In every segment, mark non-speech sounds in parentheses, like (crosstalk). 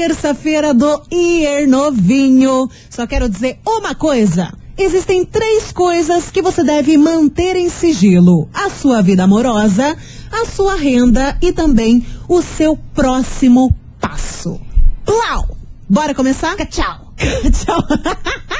Terça-feira do Ier Novinho. Só quero dizer uma coisa. Existem três coisas que você deve manter em sigilo: a sua vida amorosa, a sua renda e também o seu próximo passo. Plau! Bora começar? Tchau. (laughs) Tchau. (laughs)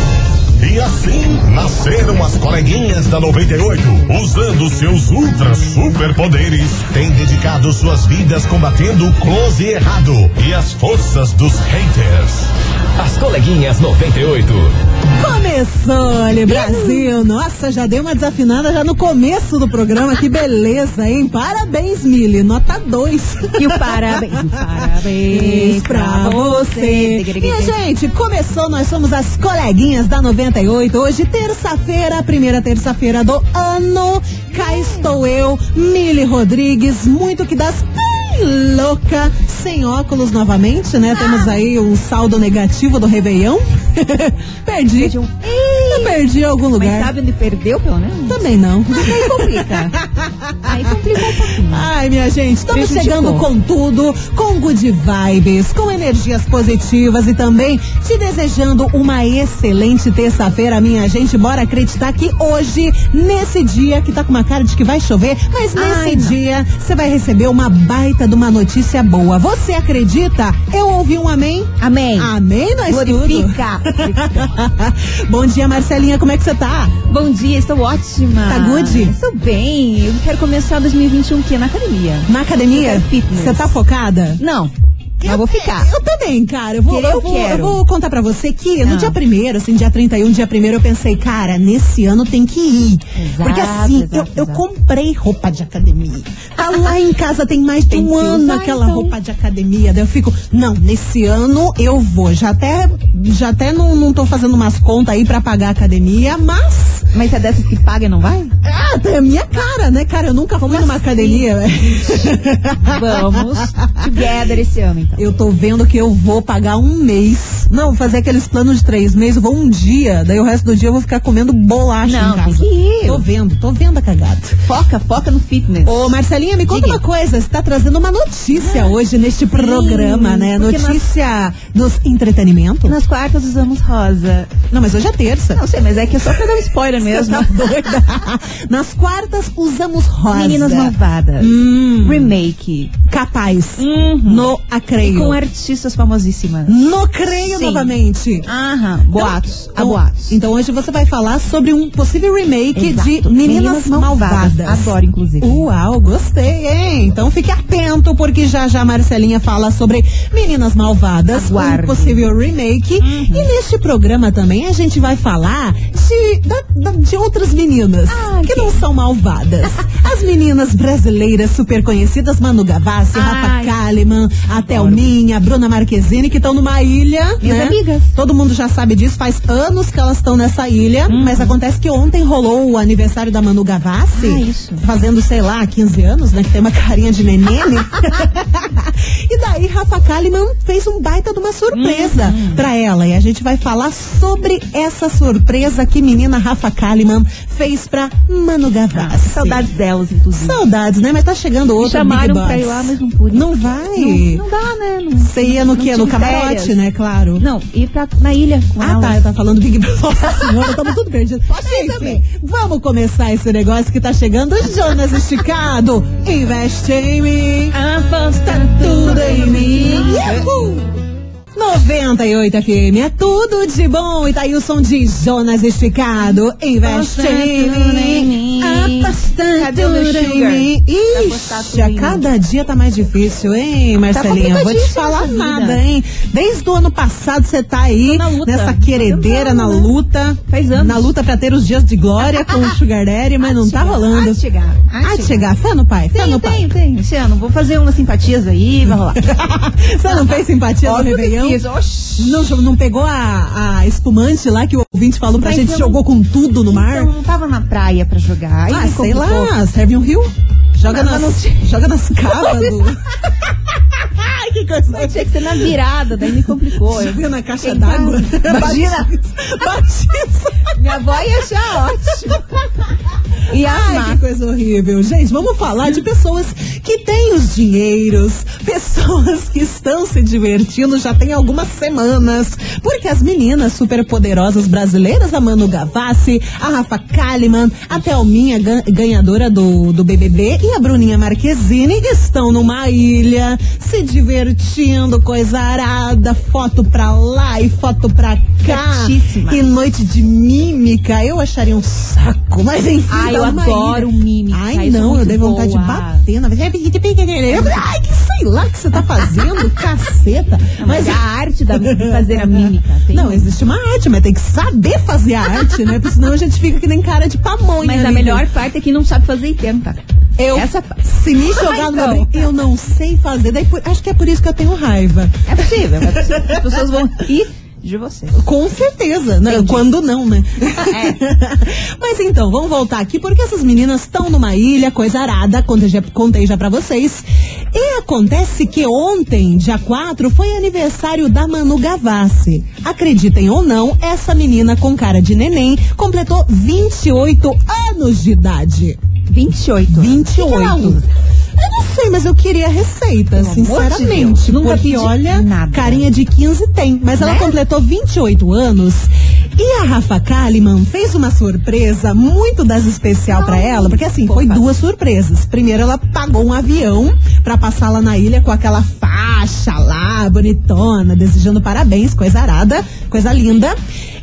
E assim nasceram as coleguinhas da 98, usando seus ultra superpoderes, têm dedicado suas vidas combatendo o close e errado e as forças dos haters. As coleguinhas 98. Começou, ali, Brasil! Nossa, já deu uma desafinada já no começo do programa. Que beleza, hein? Parabéns, Mili. Nota 2. E o parabéns, (laughs) parabéns pra você. Minha gente, começou. Nós somos as coleguinhas da 98. Hoje, terça-feira, primeira terça-feira do ano. Cá estou eu, Mili Rodrigues. Muito que das louca, sem óculos novamente, né? Temos aí um saldo negativo do Réveillon. (laughs) Perdi. Perdi um- Eu perdi em algum lugar. Mas sabe onde perdeu, pelo menos? Também não. Aí complica. Aí complica um pouquinho. Ai, minha gente, estamos chegando com tudo, com good vibes, com energias positivas e também te desejando uma excelente terça-feira, minha gente. Bora acreditar que hoje, nesse dia que tá com uma cara de que vai chover, mas nesse Ai, dia você vai receber uma baita de uma notícia boa. Você acredita? Eu ouvi um amém? Amém. Amém, nós Glorifica. tudo. (laughs) Bom dia, Marcelinha, como é que você tá? Bom dia, estou ótima. Tá good? Estou bem. Eu quero começar 2021 o quê? Na academia. Na academia? Fitness. Você tá focada? Não. Mas vou ficar. Eu também, cara. Eu vou, eu eu vou, quero. eu vou contar pra você que no Ah. dia primeiro, assim, dia 31, dia primeiro, eu pensei, cara, nesse ano tem que ir. Exato, Porque assim, exato, eu, eu exato. comprei roupa de academia. Tá lá em casa tem mais de um ano usar, aquela então. roupa de academia. Daí eu fico, não, nesse ano eu vou. Já até, já até não, não tô fazendo umas contas aí pra pagar a academia, mas. Mas é dessas que paga e não vai? Ah, é a minha cara, né, cara? Eu nunca fui numa assim? academia. Vamos together esse ano, então. Eu tô vendo que eu vou pagar um mês. Não, vou fazer aqueles planos de três meses. Eu vou um dia, daí o resto do dia eu vou ficar comendo bolacha Não, em casa. tem que. Tô vendo, tô vendo a cagada. Foca, foca no fitness. Ô, Marcelinha, me conta Diga. uma coisa. Você tá trazendo uma notícia hoje neste programa, né? porque nós- Notícia dos entretenimento. Nas quartas usamos rosa. Não, mas hoje é terça. Não sei, mas é que é só pra dar um spoiler (laughs) mesmo. Tá doida? (laughs) Nas quartas usamos rosa. Meninas Malvadas. Hum, Remake. capaz. Uhum. No E acreio. com artistas famosíssimas. No creio Sim. novamente. Aham. Boatos. Então, a boatos. Então hoje você vai falar sobre um possível remake Exato. de Meninas, Malvadas. Adoro, inclusive. Uau, gostei, hein? Então fique atento, porque já já a Marcelinha fala sobre Meninas Malvadas, Aguarde. um possível remake. Uhum. E neste programa também a gente vai falar de, da- da- de outras meninas Ah, que ok. não são malvadas. As meninas brasileiras super conhecidas, Manu Gavassi, Rafa Ai, Kalimann, a Thelminha, a Bruna Marquezine, que estão numa ilha. Minhas né? amigas. Todo mundo já sabe disso, faz anos que elas estão nessa ilha, Uhum. mas acontece que ontem rolou o aniversário da Manu Gavassi. Ah, isso. Fazendo, sei lá, 15 anos, né? Que tem uma carinha de neném. né? (laughs) e daí Rafa Kalimann fez um baita de uma surpresa Uhum. pra ela. E a gente vai falar sobre essa surpresa que menina Rafa Kalimann fez pra Manu Gavassi. Saudades delas, inclusive. Saudades, né? Mas tá chegando Me outro chamaram Big Boss. pra ir lá, mas não pude. Não vai. Não, não dá, né? Não, Você ia no quê? No camarote, férias. né? Claro. Não, ir pra, na ilha com Ah, elas. tá, eu tava falando Big Brother. Nossa (laughs) senhora, tamo tudo perdido. Pode Enfim, também. Vamos começar esse negócio que tá chegando. Jonas Esticado, investe em mim. Aposta Tudo em mim. Yahoo! 98 FM, é tudo de bom. E tá aí o som de Jonas Esticado. Investe em mim. Aposta Cadê o meu em mim. Ixi, a cada dia tá mais difícil, hein, Marcelinha? Vou te falar nada, hein? Desde o ano passado você tá aí nessa queredeira, na tentando, né? luta. Faz anos. Na luta pra ter os dias de glória com o (laughs) Sugar Daddy, mas não tá rolando. De chegar. De chegar. Fé no pai, fé no pai. tenho, tenho. Esse ano, vou fazer umas simpatias aí, vai rolar. (laughs) Você não fez simpatia no Réveillon? Não, não pegou a, a espumante lá que o ouvinte falou pra gente, eu jogou com tudo no mar? Então, não tava na praia pra jogar. Aí ah, sei lá, serve um rio? Joga, nas, joga nas (laughs) cavas do... (laughs) Que coisa Mas tinha que ser na virada, daí me complicou. Joga na caixa Quem d'água. (laughs) Imagina. (laughs) Batiza. Minha avó ia achar ótimo. (laughs) E Ai, amar. que coisa horrível. Gente, vamos falar de pessoas que têm os dinheiros, pessoas que estão se divertindo já tem algumas semanas. Porque as meninas superpoderosas brasileiras, a Manu Gavassi, a Rafa Kalimann, a Thelminha, gan- ganhadora do, do BBB, e a Bruninha Marquezine estão numa ilha, se divertindo, coisa arada, foto pra lá e foto pra cá. Certíssima. E noite de mímica, eu acharia um saco, mas enfim. Ai, eu adoro ilha. mímica, Ai, sou não, eu dei vontade boa. de bater na. Ai, que sei lá que você tá fazendo, (laughs) caceta. Mas a arte da, de fazer a mímica. Tem Não, existe uma arte, mas tem que saber fazer a arte, né? Porque senão a gente fica que nem cara de pamonha. Mas a melhor parte é que não sabe fazer e tenta. Eu, Essa se me jogar numa então. briga, eu não sei fazer. Daí, por- acho que é por isso que eu tenho raiva. É possível, é possível. As pessoas vão rir de você. Com certeza, né? Quando não, né? É. (laughs) Mas então, vamos voltar aqui, porque essas meninas estão numa ilha, coisa arada, contei já, contei já pra vocês. E acontece que ontem, dia 4, foi aniversário da Manu Gavassi. Acreditem ou não, essa menina com cara de neném completou 28 anos de idade. 28. 28. O que que ela usa? Eu não sei, mas eu queria receita, Pelo de sinceramente. Deus, nunca porque olha, nada. carinha de 15 tem, mas ela Né? completou 28 anos. E a Rafa Kalimann fez uma surpresa muito das especial pra ela, porque assim, foi duas surpresas. Primeiro, ela pagou um avião pra passar lá na ilha com aquela faixa lá, bonitona, desejando parabéns, coisa arada, coisa linda.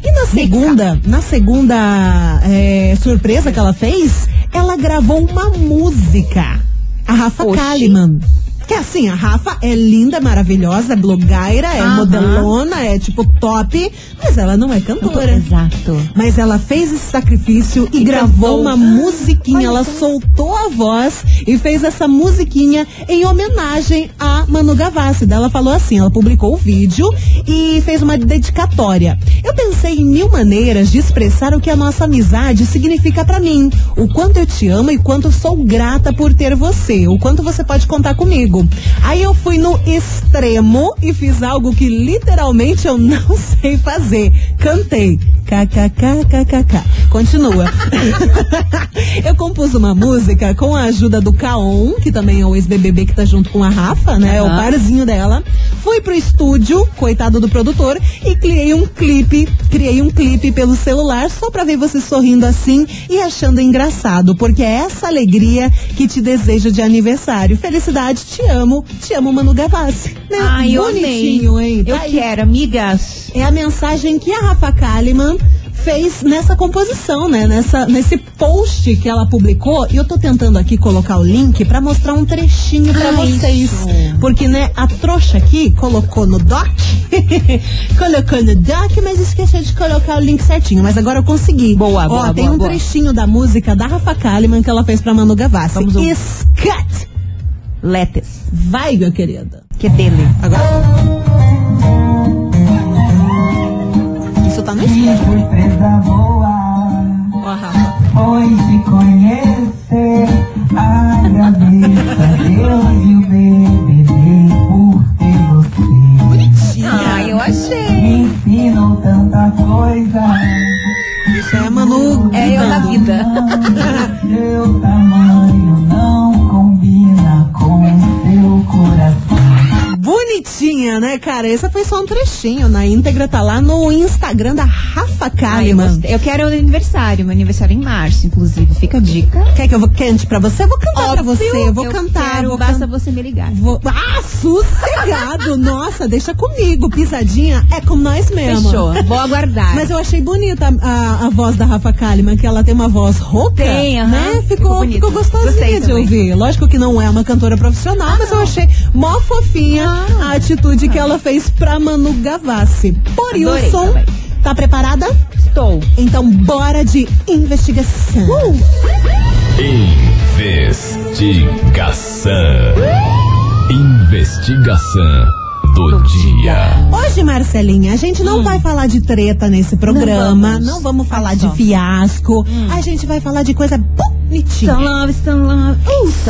E na segunda, na segunda é, surpresa que ela fez, ela gravou uma música. A Rafa Oxi. Kalimann. Que assim, a Rafa é linda, maravilhosa, é blogueira, é Aham. modelona, é tipo top, mas ela não é cantora. Exato. Mas ela fez esse sacrifício e, E gravou cantou. uma musiquinha. Olha ela só. soltou a voz e fez essa musiquinha em homenagem a Manu Gavassi. Daí Ela falou assim: ela publicou o vídeo e fez uma dedicatória. Eu pensei em mil maneiras de expressar o que a nossa amizade significa pra mim. O quanto eu te amo e quanto sou grata por ter você. O quanto você pode contar comigo. Aí eu fui no extremo e fiz algo que literalmente eu não (laughs) sei fazer. Cantei. KKKKKK. Continua. (laughs) eu compus uma música com a ajuda do Kaon, que também é o ex-BBB que tá junto com a Rafa, né? É o parzinho dela. Fui pro estúdio, coitado do produtor, e criei um clipe, criei um clipe pelo celular só pra ver você sorrindo assim e achando engraçado, porque é essa alegria que te desejo de aniversário. Felicidade, te amo, te amo, Manu Gavassi. Né? Ai, eu amei. Bonitinho, hein? Eu Tá aí. quero, amigas. É a mensagem que a Rafa Kalimann fez nessa composição, né? Nessa, nesse post que ela publicou. E eu tô tentando aqui colocar o link pra mostrar um trechinho pra Ah, vocês. isso. Porque, né, a trouxa aqui colocou no doc. (laughs) colocou no doc, mas esqueceu de colocar o link certinho. Mas agora eu consegui. Boa, Ó, boa, tem boa, um boa. trechinho da música da Rafa Kalimann que ela fez pra Manu Gavassi. Vamos ouvir. Scat! Letes. Vai, minha querida. Que dele. Agora. Isso tá no surpresa boa Ó, a Rafa. foi te conhecer. Agradeço a Deus e o BBB por ter você. Bonitinha. Ai, eu achei. Me ensinam tanta coisa. Isso é Manu. É eu na gritando. vida. Seu tamanho Bonitinha, né, cara? Esse foi só um trechinho. Na íntegra tá lá no Instagram da Rafa Ai, eu, Kalimann. gostei. eu quero o aniversário, meu aniversário é em março, inclusive. Fica a dica. Quer que eu cante pra você? Eu vou cantar pra você. Eu vou eu cantar. Quero, vou basta can- você me ligar. Vou... Ah, sossegado! (laughs) Nossa, deixa comigo. Pisadinha é com nós mesmo. Fechou. Vou aguardar. Mas eu achei bonita a, a voz da Rafa Kalimann, que ela tem uma voz rouca. Tem, aham. né? Ficou Ficou, ficou gostosinha de ouvir. Lógico que não é uma cantora profissional, mas eu achei mó fofinha a atitude que ela fez pra Manu Gavassi. Por Adorei Wilson, também. tá preparada? Estou. Então bora de investigação. Investigação. Investigação do dia. Hoje, Marcelinha, a gente não vai falar de treta nesse programa, não vamos. vamos, falar de fiasco, a gente vai falar de coisa bonitinha. Some love, some love.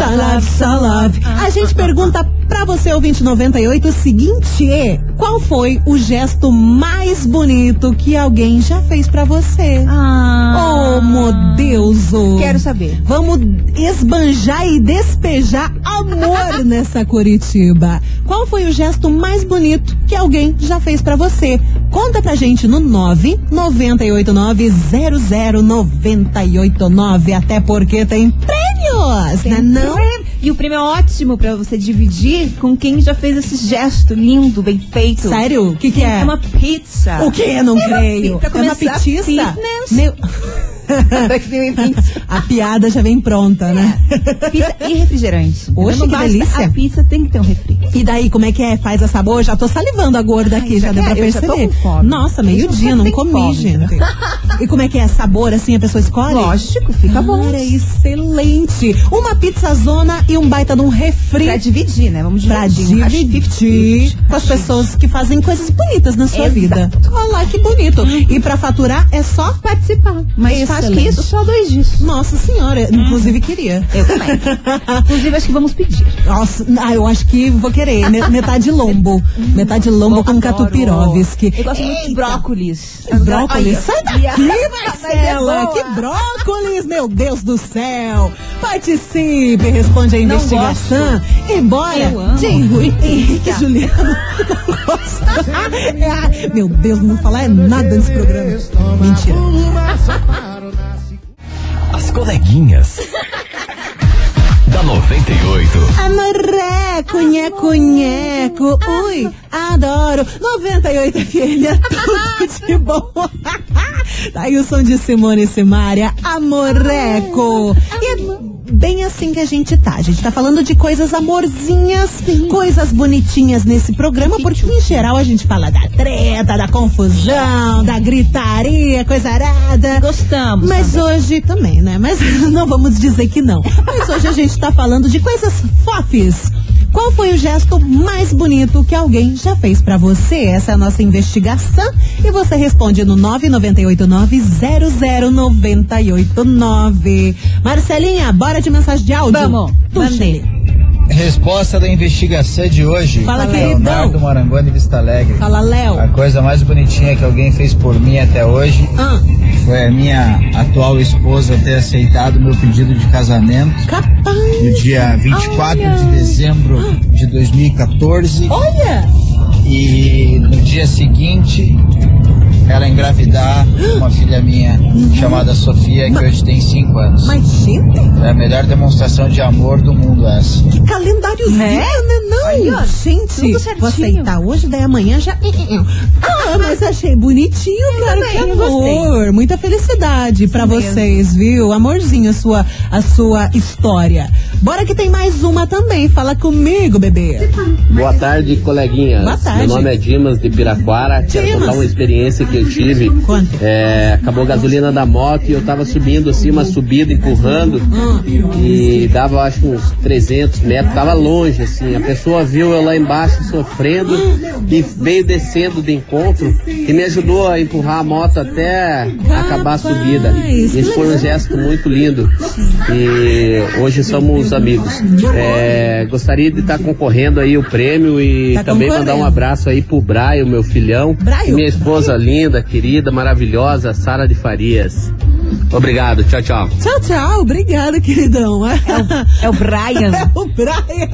So love. A gente pergunta pra você, ouvinte 98, o seguinte: qual foi o gesto mais bonito que alguém já fez pra você? Ah. Oh, meu Deus! Quero saber. Vamos esbanjar e despejar amor (laughs) nessa Curitiba. Qual foi o gesto mais bonito que alguém já fez pra você? Conta pra gente no 998900989, até porque tem prêmios, né não? E o prêmio é ótimo pra você dividir com quem já fez esse gesto lindo, bem feito. Sério? O que que é? É uma pizza. O que? Não É uma creio. pi- pra é uma petista? fitness. Meu... 2020. (laughs) A piada já vem pronta, né? Pizza e refrigerante. Não que delícia. A pizza tem que ter um refri. E daí, como é que é? Faz a sabor? Já tô salivando a gorda Ai, aqui, já já deu pra perceber. com fome. Nossa, meio-dia, não comi, fome, gente. E como é que é? Sabor, assim, a pessoa escolhe? Lógico, fica bom. Cara, excelente. Uma pizzazona e um baita de um refri. Pra dividir, né? Vamos Pra dividir. Acho dividir 50-50. com as pessoas que fazem coisas bonitas na sua Exato. vida. Olha lá, que bonito. E pra faturar é só Participar. Mas faz que isso, só dois dias. Nossa senhora, inclusive queria. Eu também. Inclusive, acho que vamos pedir. Nossa, ah, eu acho que vou querer. Me- Metade lombo. Metade lombo com Adoro. catupirovski. Eu gosto muito de brócolis. Brócolis. Ai, Sai ai, daqui, ai, (laughs) Marcela. é que brócolis, meu Deus do céu. Participe, responde a investigação. Embora de Henrique e Juliano não gosta. Meu Deus, não vou falar é nada nesse programa. Mentira. As coleguinhas. (laughs) da 98. Amarreco, nheco, nheco. Ui, adoro. 98 FM, é tudo de bom. (laughs) Tá aí o som de Simone e Simária, Amoreco. E bem assim que a gente tá. A gente tá falando de coisas amorzinhas, coisas bonitinhas nesse programa, porque em geral a gente fala da treta, da confusão, da gritaria, coisa arada. Gostamos. Mas hoje também, né? Mas (laughs) não vamos dizer que não. Mas hoje a gente tá falando de coisas fofes. Qual foi o gesto mais bonito que alguém já fez pra você? Essa é a nossa investigação e você responde no 998900989. Marcelinha, bora de mensagem de áudio? Vamos, Puxa mandei. Resposta da investigação de hoje. Fala, Leonardo. Marangoni Vista Alegre. Fala, Léo. A coisa mais bonitinha que alguém fez por mim até hoje Ah, foi a minha atual esposa ter aceitado meu pedido de casamento capaz. no dia 24 de dezembro de 2014 Olha! e no dia seguinte ela engravidar uma filha minha chamada Sofia que hoje tem 5 anos. Mas, gente, É a melhor demonstração de amor do mundo essa. que calendáriozinho, né? Não, Aí, ó, gente, tudo certinho. vou aceitar hoje, daí amanhã já... Ah, mas achei bonitinho, claro que também, amor. Muita felicidade pra mesmo. vocês, viu? Amorzinho, a sua, a sua história. Bora que tem mais uma também, fala comigo, bebê. Boa tarde, coleguinhas. Boa tarde. Meu nome é Dimas de Piraquara. Quero Dimas. contar uma experiência que eu tive. Conta. É, acabou a gasolina da moto e eu tava subindo assim, uma subida, empurrando. Hum. E dava, acho que uns 300 metros, tava longe assim. A pessoa viu eu lá embaixo sofrendo e veio descendo de encontro e me ajudou a empurrar a moto até acabar a subida. Isso foi um gesto muito lindo. E hoje somos amigos. É, gostaria de estar concorrendo aí o prêmio e Tá também mandar um abraço aí pro Braio, meu filhão. Braio? E minha esposa linda, querida, maravilhosa, Sara de Farias. Obrigado, tchau, tchau. Tchau, tchau. Obrigada, queridão. É o Brian. (laughs) É o Brian.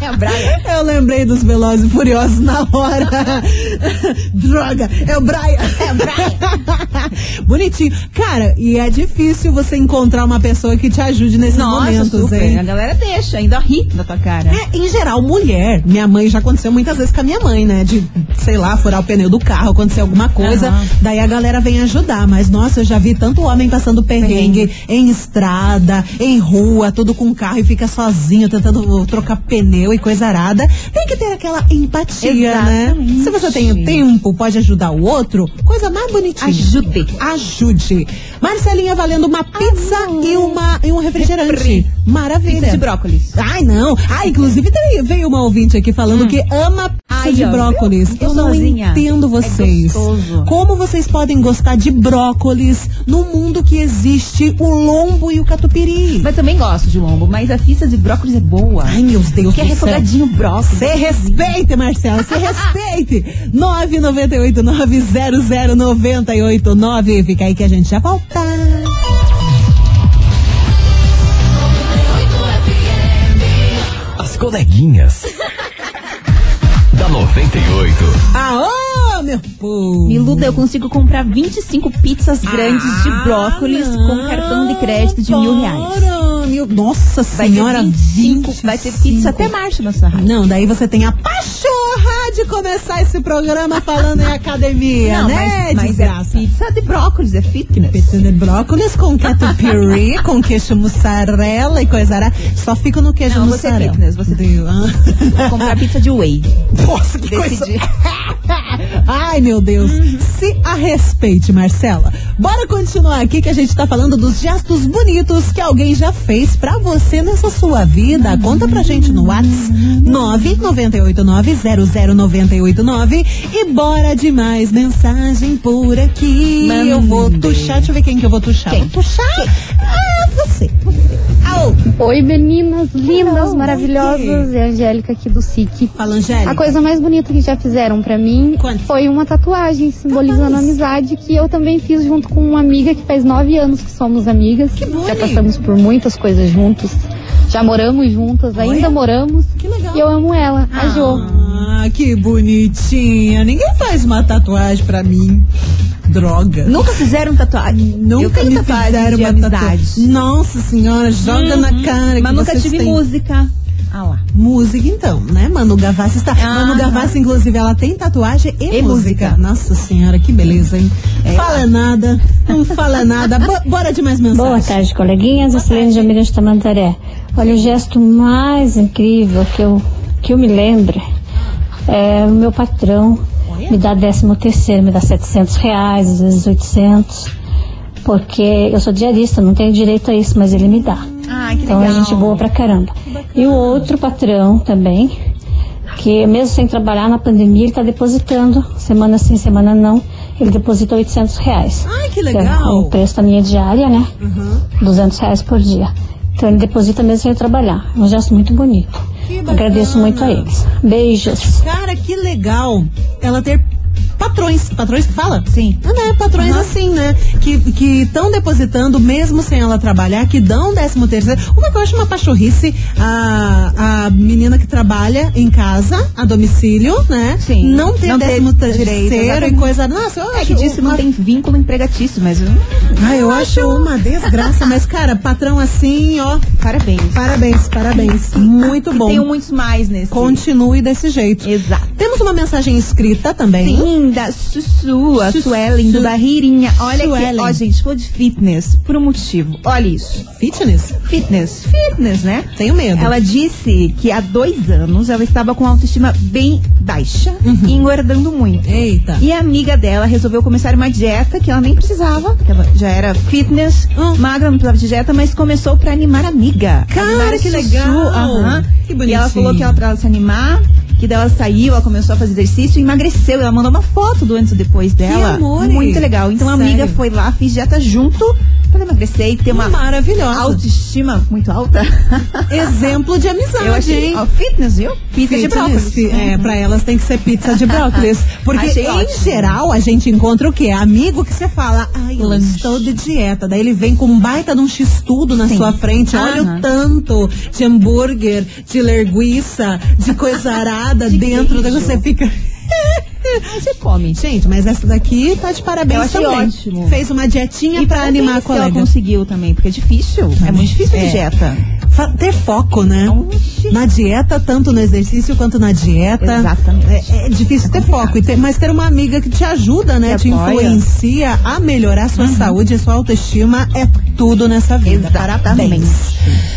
É o Brian. Eu lembrei dos Velozes e Furiosos na hora. (laughs) Droga, é o Brian. É o Brian. (laughs) Bonitinho. Cara, e é difícil você encontrar uma pessoa que te ajude nesses Nossa, momentos, super. hein? A galera deixa, ainda ri na tua cara. É, em geral, mulher. Minha mãe já aconteceu muitas vezes com a minha mãe, né? De, sei lá, furar o pneu do carro, acontecer alguma coisa. Aham. Daí a galera vem ajudar. Mas, nossa, eu já vi tanto homem passando perrengue em estrada, em rua, tudo com carro e fica sozinho tentando trocar pneu e coisa arada. Tem que ter aquela empatia, né? Exatamente. Se você tem o tempo, pode ajudar o outro, coisa mais bonitinha. Ajude. Ajude. Marcelinha valendo uma pizza e, uma, e um refrigerante. Refri. Maravilha. Pizza de brócolis. Ai, não. Ah, inclusive veio uma ouvinte aqui falando Hum. que ama Ai, de brócolis. viu? Eu não Gostosinha. entendo É vocês. gostoso. Como vocês podem gostar de brócolis no mundo que existe o lombo e o catupiry? Mas também gosto de lombo, mas a pizza de brócolis é boa. Ai, meu Deus que é do céu. refogadinho brócolis. Se respeite, Marcelo, se respeite. (laughs) 998900989. Fica aí que a gente já volta. As coleguinhas. Da 98. Aô, meu povo. Miluda, eu consigo comprar 25 pizzas grandes de Ah, brócolis com não, cartão de crédito de mil reais. mil- Nossa Vai senhora, ter 25, 25. vai ter pizza até marcha na sua rádio. Não, daí você tem a pachorra de começar esse programa falando em academia, Não, né, mas, mas é pizza de brócolis, é fitness. Pizza de brócolis com catupiry, (laughs) com queijo mussarela e coisa arada. Só fico no queijo Não, você é mussarela. fitness, você- Deu, ah. (laughs) Vou comprar pizza de whey. Nossa, que coisa... Decidi. (laughs) Ai, meu Deus. Se a respeite, Marcela. Bora continuar aqui que a gente tá falando dos gestos bonitos que alguém já fez pra você nessa sua vida. Conta pra gente no WhatsApp 998900989 e bora de mais mensagem por aqui. Mande. Eu vou tuxar, deixa eu ver quem que eu vou tuxar. Quem? Vou tuxar? Ah, você. Oi, meninas lindas, maravilhosas. É a Angélica aqui do SIC. Fala, Angélica. A coisa mais bonita que já fizeram pra mim Quanto? foi uma tatuagem simbolizando a amizade que eu também fiz junto com uma amiga que faz nove anos que somos amigas. bom, já hein? passamos por muitas coisas juntos. Já moramos juntas, ainda moramos. Que legal. E eu amo ela, a Jo. Ah, que bonitinha. Ninguém faz uma tatuagem pra mim. Droga. Nunca fizeram tatuagem. Nunca me tatuagem fizeram uma tatuagem. Nossa senhora, joga na cara. que Mas nunca tive têm. música. Ah lá. Música então, né? Manu Gavassi está. Ah, Manu Gavassi, inclusive, ela tem tatuagem e, E música. música. Nossa senhora, que beleza, hein? Fala nada, não fala nada. Bo- bora de mais mensagem. Boa tarde, coleguinhas. A Celene de Almirante Tamandaré. Olha, o gesto mais incrível que eu, que eu me lembro é o meu patrão me dá décimo terceiro, me dá 700 reais, às vezes 800, porque eu sou diarista, não tenho direito a isso, mas ele me dá. Ah, que Então legal. é gente boa pra caramba. E o outro patrão também, que mesmo sem trabalhar na pandemia, ele tá depositando, semana sim, semana não, ele deposita 800 reais. Ai, que é legal. o preço da minha diária, né? Uhum. 200 reais por dia. Então ele deposita mesmo sem trabalhar. É um gesto muito bonito. Agradeço muito a eles. Beijos. Cara, que legal ela ter patrões. Patrões que fala? Sim. Ah, né? Patrões assim, né? Que estão depositando, mesmo sem ela trabalhar, que dão décimo terceiro. Uma que eu acho uma pachorrice, a, a menina que trabalha em casa, a domicílio, né? Sim. Não ter Não décimo terceiro e coisa. Nossa, eu É acho que diz que não uma- tem vínculo empregatício, mas hum, Ah, eu acho uma desgraça, mas, cara, patrão assim, ó. parabéns. Parabéns, parabéns. Muito bom. Tenho muitos mais nesse. Continue desse jeito. Exato. Temos uma mensagem escrita também. Sim, da Sussu, a. Suelen do Barreirinha. Olha aqui, Suelen. ó, gente, falou de fitness por um motivo. Olha isso. Fitness? Fitness, fitness, né? Tenho medo. Ela disse que há dois anos ela estava com a autoestima bem baixa Uhum. e engordando muito. Eita. E a amiga dela resolveu começar uma dieta que ela nem precisava, porque ela já era fitness, Hum. magra, não precisava de dieta, mas começou pra animar a amiga. Cara, animar que Sussu, legal. aham. Que E bonitinho. ela falou que ela, pra ela se animar, que dela saiu, ela começou a fazer exercício e emagreceu. Ela mandou uma foto do antes e depois dela. amor, Muito legal. Então a sério. amiga foi lá, fiz dieta junto pra emagrecer e ter uma Maravilhosa. autoestima muito alta. (laughs) Exemplo de amizade, Eu achei, ó, fitness, viu? Pizza de Fitness, brócolis. fi- É, pra elas tem que ser pizza de brócolis. (laughs) Porque Achei em ótimo. geral a gente encontra o quê? Amigo que você fala, ai, eu Lanche. estou de dieta. Daí ele vem com um baita de um x-tudo na Sim. sua frente. Olha Aham. o tanto de hambúrguer, de linguiça, de coisa arada (laughs) De dentro. Daí queijo. você fica. Aí você come. Gente, mas essa daqui tá de parabéns Eu achei também. ótimo. Fez uma dietinha pra parabéns animar a que ela colega. conseguiu também, porque é difícil. É muito difícil É. de dieta. Ter foco, né? Oxi. Na dieta, tanto no exercício quanto na dieta. Exatamente. É, é difícil ter foco, e ter- mas ter uma amiga que te ajuda, né? Te apoia. Uhum. influencia a melhorar a sua saúde e sua autoestima é tudo nessa vida. Exatamente. Parabéns.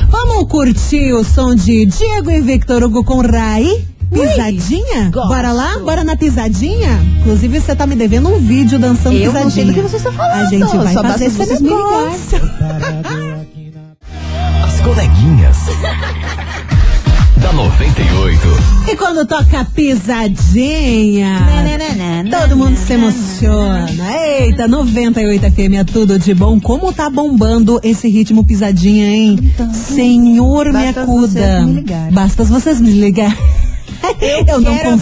Vamos curtir o som de Diego e Victor Hugo com Rai? Pisadinha? gosto. Bora lá? Bora na pisadinha? Inclusive, você tá me devendo um vídeo dançando Eu pisadinha. não sei do que você está falando. A gente vai Só fazer basta esse vocês me negócio. As coleguinhas. da 98. E quando toca pisadinha, todo mundo se emociona. Eita, 98 FM é tudo de bom. Como tá bombando esse ritmo pisadinha, hein? Senhor me Basta acuda. vocês me ligarem. Ligar. Eu, não consigo.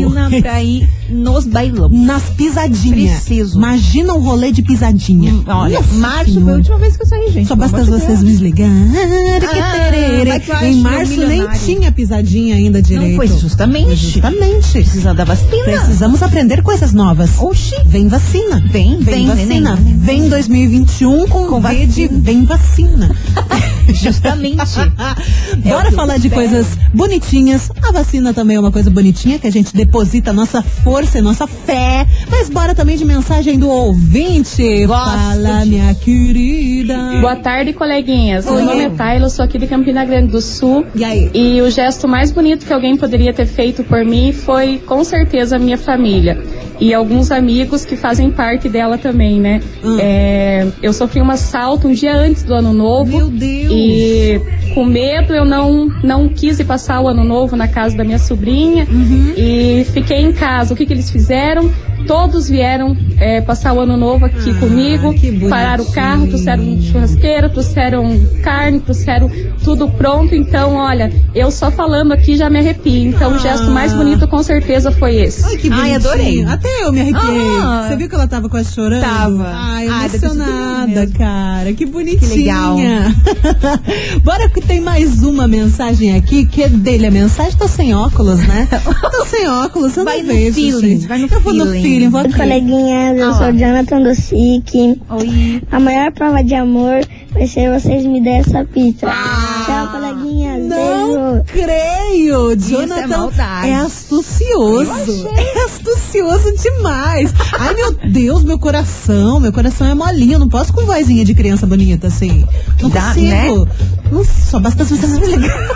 vacina pra ir nos bailão. Nas pisadinhas. Preciso. Imagina um rolê de pisadinha. Hum, Olha, Nossa março foi a última vez que eu saí, gente. Só basta vocês me ligarem. Ah, acho em meu março nem tinha pisadinha ainda direito. Não, pois justamente. Justamente. Precisa da vacina. Precisamos aprender coisas novas. Oxi. Vem vacina. Vem, Vem vem, vacina. neném. Vem 2021 com, Com de vacina. vem vacina. (laughs) Justamente. (laughs) Bora É eu falar de espero. coisas bonitinhas. A vacina também é uma coisa bonitinha que a gente deposita nossa força e nossa fé. Mas bora também de mensagem do ouvinte. Gosto Fala, disso. minha querida. Boa tarde, coleguinhas. Oi. Meu nome é Taylor, sou aqui de Campina Grande do Sul. E aí? E o gesto mais bonito que alguém poderia ter feito por mim foi, com certeza, a minha família. E alguns amigos que fazem parte dela também, né? Hum. É, eu sofri um assalto um dia antes do ano novo. Meu Deus. E com medo eu não, não quis ir passar o ano novo na casa da minha sobrinha. Uhum. E fiquei em casa. O que, que eles fizeram? Todos vieram é, passar o ano novo aqui Ah, comigo. que pararam o carro, trouxeram churrasqueira, trouxeram carne, trouxeram tudo pronto. Então, olha, eu só falando aqui já me arrepio. Então, o gesto mais Ah. bonito com certeza foi esse. Ai, que Ai, bonitinho. adorei. Até eu me arrepiei. Ah. Você viu que ela tava quase chorando? Tava. Ai, sido emocionada, mesmo. cara. Que bonitinha. legal. (laughs) Bora que tem mais uma mensagem aqui, que é dele. A mensagem tá sem óculos, né? Tá sem óculos, eu Vai não vejo, feeling, gente. vai no eu vou no feeling. feeling, vou aqui. Coleguinhas, eu Ah sou Jonathan do SIC. Oi. A maior prova de amor vai ser vocês me derem essa pizza. Tchau, coleguinhas. Não Beijo. creio, é Jonathan maldade. é astucioso. É astucioso demais. Ai, meu Deus, meu coração, meu coração é molinho. Eu não posso com vozinha de criança bonita assim. Não Dá, consigo. né? Não, só basta você me ligar.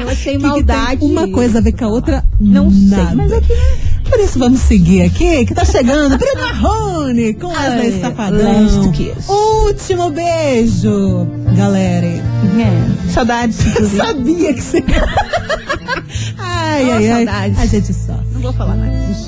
Eu achei Que que maldade. tem uma coisa a ver com a outra? Não Nada. sei, mas é que isso vamos seguir aqui, que tá chegando Bruno Marrone com Wesley Ai, Safadão. last kiss. Último beijo, galera. É. Saudades. (laughs) Sabia que você. ai, (laughs) Oh, ai, ai. A gente só. Não vou falar mais.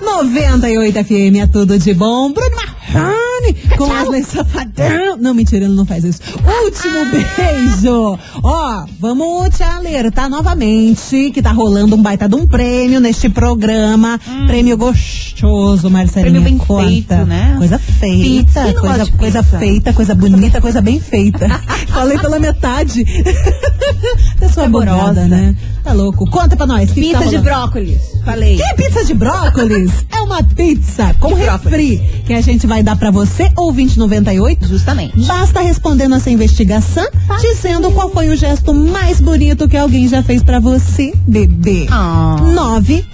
98 FM é tudo de bom. Bruno Marrone com Wesley Safadão. Não, mentira, ele não faz isso. Último beijo. Ó, vamos te alertar novamente que tá rolando um baita de um prêmio neste programa. Prêmio gostoso, Marcelinha. Prêmio bem conta. feito, né? Coisa feita, Pizza, coisa, coisa feita, coisa bonita, coisa bem feita. (laughs) Falei pela metade. (laughs) Pessoa bugada, né? Tá louco. Conta pra nós. que que Pizza tá de brócolis. Falei. Que pizza de brócolis? (laughs) é uma pizza com refri que a gente vai dar pra você, ouvinte 98. Justamente. Basta responder nossa investigação, dizendo qual foi o gesto mais bonito que alguém já fez pra você, bebê. Ah.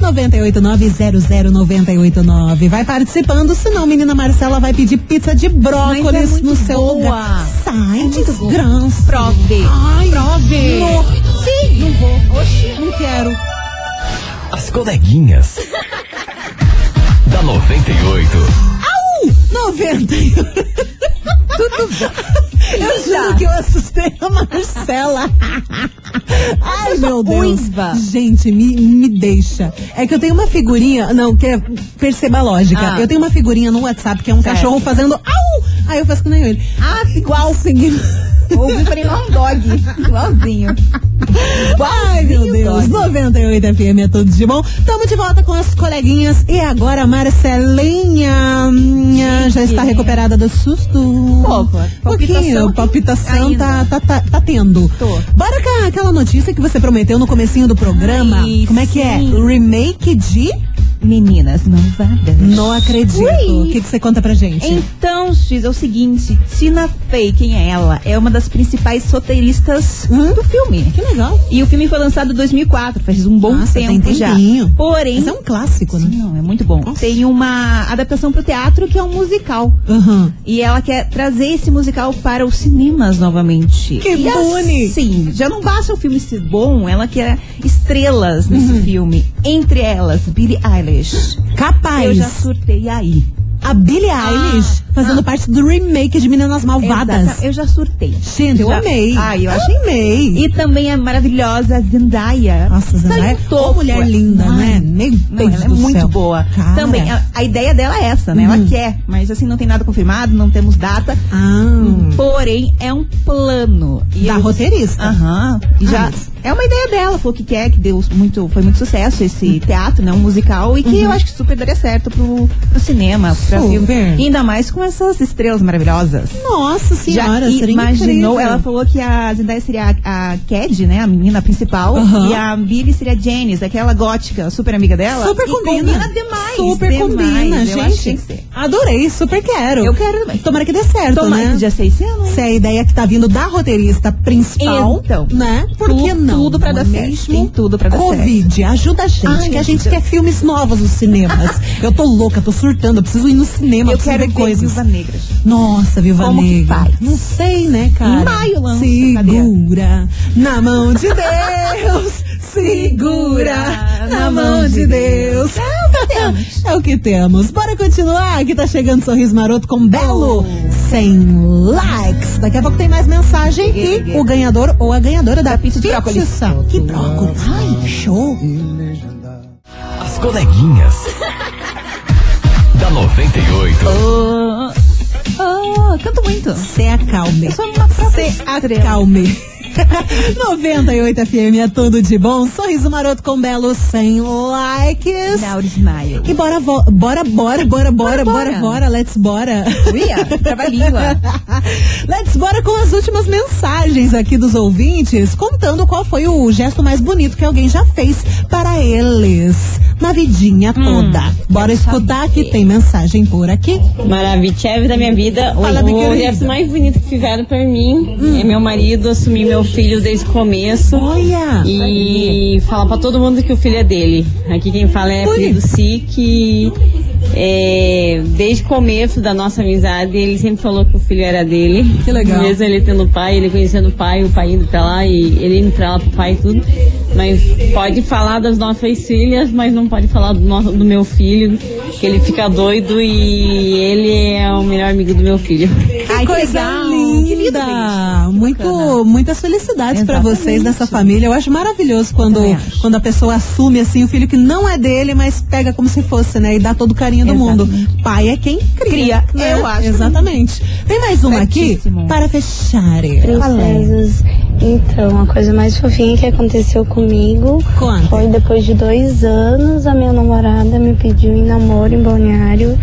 998900989. Vai participando, senão menina Marcela vai pedir pizza de brócolis é no seu boa. lugar. Sai, desgraça. Prove. Ai, Prove. não. Sim, não vou. Oxi, não quero. As coleguinhas. (laughs) da 98. 90. Tudo bom. Eu juro que eu assustei a Marcela. Ai, meu Deus. Gente, me, me deixa. É que eu tenho uma figurinha. Não, que perceba a lógica. Ah. Eu tenho uma figurinha no WhatsApp que é um Certo. cachorro fazendo au! Aí eu faço que nem ele. Ah, Igual seguindo. ouvi falei igual um dog. Igualzinho. Ai, meu Deus. dog. 98 FM é tudo de bom. Tamo de volta com as coleguinhas. E agora a Marcelinha hum, já está recuperada do susto. Pouco. Pouquinho. Palpitação Palpitação tá, tá, tá, tá tendo. Tô. Bora com aquela notícia que você prometeu no comecinho do programa. Ai, Como é que é? sim. Remake de Meninas malvadas. Não Acredito. Ui. O que, que você conta pra gente? Então, X, é o seguinte, Tina Fey, quem é ela? É uma das principais roteiristas Hum? do filme. Que legal. E o filme foi lançado em 2004, faz um bom Nossa, tem tempo já. tempinho. Porém, Mas é um clássico, Sim, né? não, é muito bom. Nossa. Tem uma adaptação pro teatro que é um musical. Aham. E ela quer trazer esse musical para os cinemas novamente. Que e boni! Sim, já não basta o filme ser bom, ela quer estrelas nesse Uhum. filme. Entre elas, Billie Eilish. Capaz. Eu já surtei aí. A Billie Eilish. fazendo parte do remake de Meninas Malvadas. Exata- Eu já surtei. Gente, eu Já- amei. Ai, eu Eu achei. amei. E também a maravilhosa Zendaya. Nossa, Zendaya, em ô mulher linda, né? Meu Não, ela é muito céu. boa. Cara. Também, a, a ideia dela é essa, né? Uhum. Ela quer, mas assim, não tem nada confirmado, não temos data. Ah, Porém, é um plano. E da eu- roteirista. Aham. E já. Ah. É uma ideia dela, falou que quer, que deu muito, foi muito sucesso esse teatro, né? Um musical, e que eu acho que super daria certo pro, pro cinema, pra Super. E ainda mais com essas estrelas maravilhosas. Nossa senhora, Já imaginou, incrível. ela falou que a Zendaya seria a, a Cad, né, a menina principal, Aham. e a Billy seria a Janice, aquela gótica, super amiga dela. Super E combina. demais. Super demais. combina, Eu gente. que. Adorei, super quero. Eu quero também. Tomara que dê certo, Tomara né? que já sei ano, hein? Se é a ideia que tá vindo da roteirista principal, Então. né? Por que não? tudo pra dar é certo. Tem tudo pra dar Covid, ajuda a gente, Ai, que a gente quer filmes novos nos cinemas. (laughs) eu tô louca, tô surtando, eu preciso ir no cinema, Eu quero ver coisas. Viúva Negra. Nossa, Viúva Como que Negra. faz? Não sei, né, cara? Em maio lança, Segura na mão de Deus. Segura na mão de Deus. É o que temos. Bora continuar, que tá chegando Sorriso Maroto com Belo. Sem likes. Daqui a pouco tem mais mensagem e o ganhador ou a ganhadora da pizza de brócolis. Que brócolis. Ai, show. As coleguinhas. Da 98. Oh, oh, canto muito. Se acalme. Eu sou uma Se estrela. acalme. 98 FM é tudo de bom. Sorriso maroto com belo sem likes. Now smile. E bora, bora, bora, bora, bora, bora, bora. bora, let's bora. Uia, trava a língua. (laughs) let's bora com as últimas mensagens aqui dos ouvintes, contando qual foi o gesto mais bonito que alguém já fez para eles na vidinha toda. Bora escutar que tem mensagem por aqui. Maravilha da minha vida. Fala, o gesto mais bonito que fizeram pra mim é meu marido assumir meu filho desde o começo. Olha! E falar pra todo mundo que o filho é dele. Aqui quem fala é a Ui. filha do Si, que é, desde o começo da nossa amizade ele sempre falou que o filho era dele. Que legal. Mesmo ele tendo pai, ele conhecendo o pai, o pai indo pra lá e ele indo pra lá pro pai e tudo. Mas pode falar das nossas filhas, mas não pode falar do, nosso, do meu filho, que ele fica doido e ele é o melhor amigo do meu filho. Ai, que coisa legal. Linda! Muito, muitas felicidades pra Exatamente. vocês nessa família. Eu acho maravilhoso quando, acho. quando a pessoa assume assim o filho que não é dele, mas pega como se fosse, né? E dá todo o carinho do mundo. Pai é quem cria. Cria, né? eu acho. Exatamente. Tem mais uma aqui Certíssimo. para fechar. Princesas. Então, a coisa mais fofinha que aconteceu comigo Conta. foi depois de dois anos, a minha namorada me pediu em namoro em Balneário,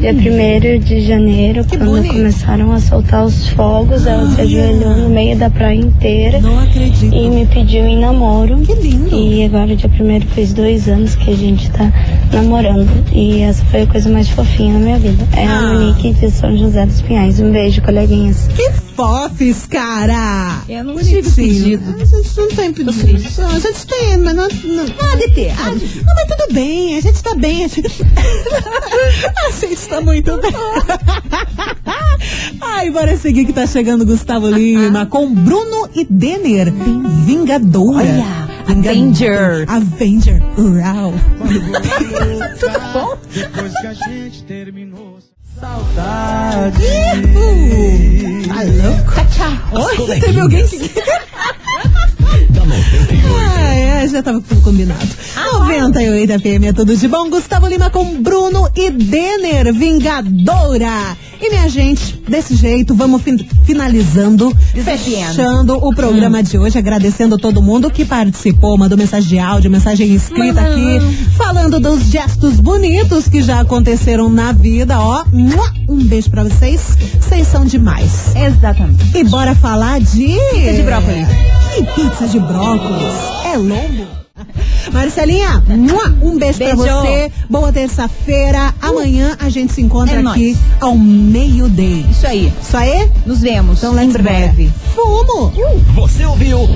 dia 1 de janeiro, Que quando bonito. começaram a soltar os fogos, ela se ajoelhou no meio da praia inteira Não acredito. e me pediu em namoro. Que lindo. E agora, dia 1 fez dois anos que a gente tá namorando. E essa foi a coisa mais fofinha na minha vida. É Ah. a Monique de São José dos Pinhais. Um beijo, coleguinhas. Que fofes, cara! Eu não Bonitinho. tive pedido. A gente não tem pedido. A gente tem, mas não. não... Ah, de ter. Ah, Não, mas tudo bem, a gente tá bem. A gente, (laughs) a gente tá muito bem. (laughs) Ai, bora seguir que tá chegando Gustavo Lima com Bruno e Denner. Vingadora. Olha, Vingadora. Avenger. Avenger. Uau. (laughs) Tudo bom? Ihu. Tá louco? As Oi, teve alguém que... Da 98. Ah, é, já tava tudo combinado. 98 FM é tudo de bom. Gustavo Lima com Bruno Denner, Vingadora. E minha gente, desse jeito, vamos fin- finalizando, fechando o programa de hoje, agradecendo todo mundo que participou, mandou mensagem de áudio, mensagem escrita aqui, falando dos gestos bonitos que já aconteceram na vida, ó. Um beijo pra vocês, vocês são demais. Exatamente. E bora falar de. Pizza de brócolis. Que pizza de brócolis? É lombo. (laughs) Marcelinha, um beijo, pra Beijo. você. Boa terça-feira. Amanhã a gente se encontra É aqui nóis. ao meio-dia. Isso aí. Isso aí? Nos vemos. Então, em breve. Vamos! Você ouviu? (laughs)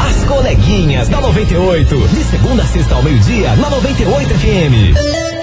As coleguinhas da 98. De segunda a sexta ao meio-dia, na 98 FM.